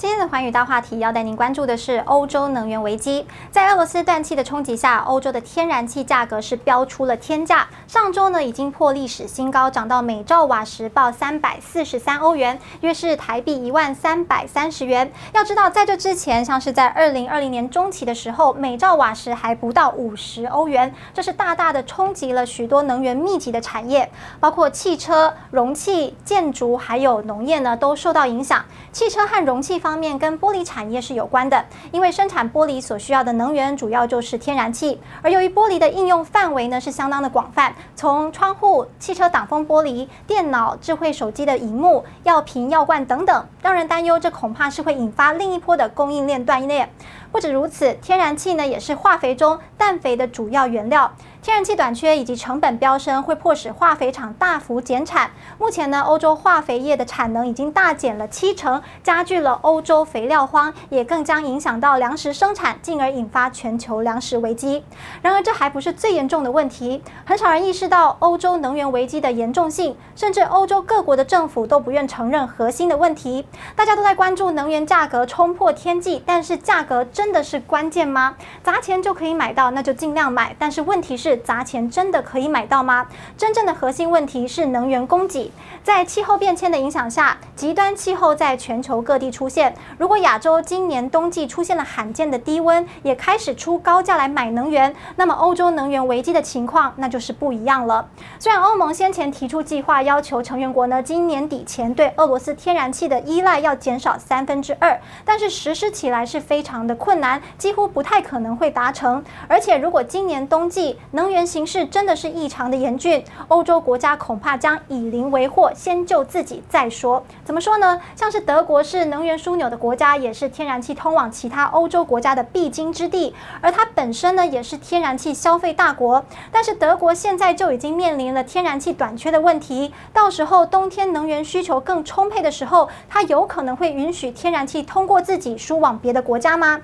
今天的寰宇大话题要带您关注的是欧洲能源危机。在俄罗斯断气的冲击下，欧洲的天然气价格是飙出了天价。上周呢，已经破历史新高，涨到每兆瓦时报三百四十三欧元，约是台币一万三百三十元。要知道，在这之前，像是在二零二零年中期的时候，每兆瓦时还不到五十欧元，这是大大的冲击了许多能源密集的产业，包括汽车、容器、建筑还有农业呢，都受到影响。汽车和容器方方面跟玻璃产业是有关的，因为生产玻璃所需要的能源主要就是天然气，而由于玻璃的应用范围呢是相当的广泛，从窗户、汽车挡风玻璃、电脑、智慧手机的荧幕、药瓶、药罐等等，让人担忧这恐怕是会引发另一波的供应链断裂。不止如此，天然气呢也是化肥中氮肥的主要原料。天然气短缺以及成本飙升，会迫使化肥厂大幅减产。目前呢，欧洲化肥业的产能已经大减了七成，加剧了欧洲肥料荒，也更将影响到粮食生产，进而引发全球粮食危机。然而，这还不是最严重的问题。很少人意识到欧洲能源危机的严重性，甚至欧洲各国的政府都不愿承认核心的问题。大家都在关注能源价格冲破天际，但是价格真的是关键吗？砸钱就可以买到，那就尽量买。但是问题是。砸钱真的可以买到吗？真正的核心问题是能源供给。在气候变迁的影响下，极端气候在全球各地出现。如果亚洲今年冬季出现了罕见的低温，也开始出高价来买能源，那么欧洲能源危机的情况那就是不一样了。虽然欧盟先前提出计划，要求成员国呢今年底前对俄罗斯天然气的依赖要减少三分之二，但是实施起来是非常的困难，几乎不太可能会达成。而且如果今年冬季能源形势真的是异常的严峻，欧洲国家恐怕将以邻为祸先救自己再说。怎么说呢？像是德国是能源枢纽的国家，也是天然气通往其他欧洲国家的必经之地，而它本身呢也是天然气消费大国。但是德国现在就已经面临了天然气短缺的问题，到时候冬天能源需求更充沛的时候，它有可能会允许天然气通过自己输往别的国家吗？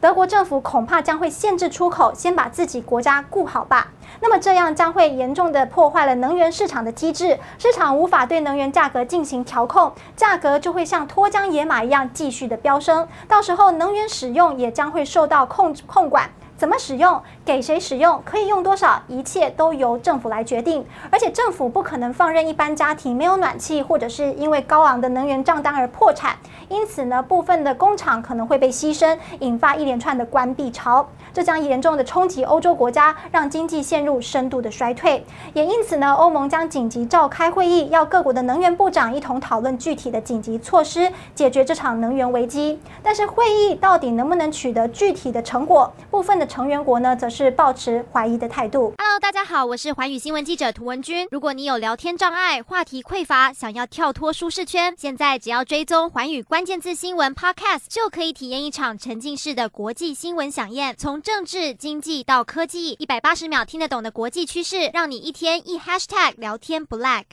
德国政府恐怕将会限制出口，先把自己国家顾好吧。那么这样将会严重的破坏了能源市场的机制，市场无法对能源价格进行调控，价格就会像脱缰野马一样继续的飙升。到时候能源使用也将会受到控控管。怎么使用，给谁使用，可以用多少，一切都由政府来决定。而且政府不可能放任一般家庭没有暖气，或者是因为高昂的能源账单而破产。因此呢，部分的工厂可能会被牺牲，引发一连串的关闭潮。这将严重的冲击欧洲国家，让经济陷入深度的衰退。也因此呢，欧盟将紧急召开会议，要各国的能源部长一同讨论具体的紧急措施，解决这场能源危机。但是会议到底能不能取得具体的成果？部分的。成员国呢，则是抱持怀疑的态度。Hello，大家好，我是寰宇新闻记者涂文君。如果你有聊天障碍、话题匮乏，想要跳脱舒适圈，现在只要追踪寰宇关键字新闻 Podcast，就可以体验一场沉浸式的国际新闻饗宴。从政治、经济到科技，一百八十秒听得懂的国际趋势，让你一天一 Hashtag 聊天不 lag。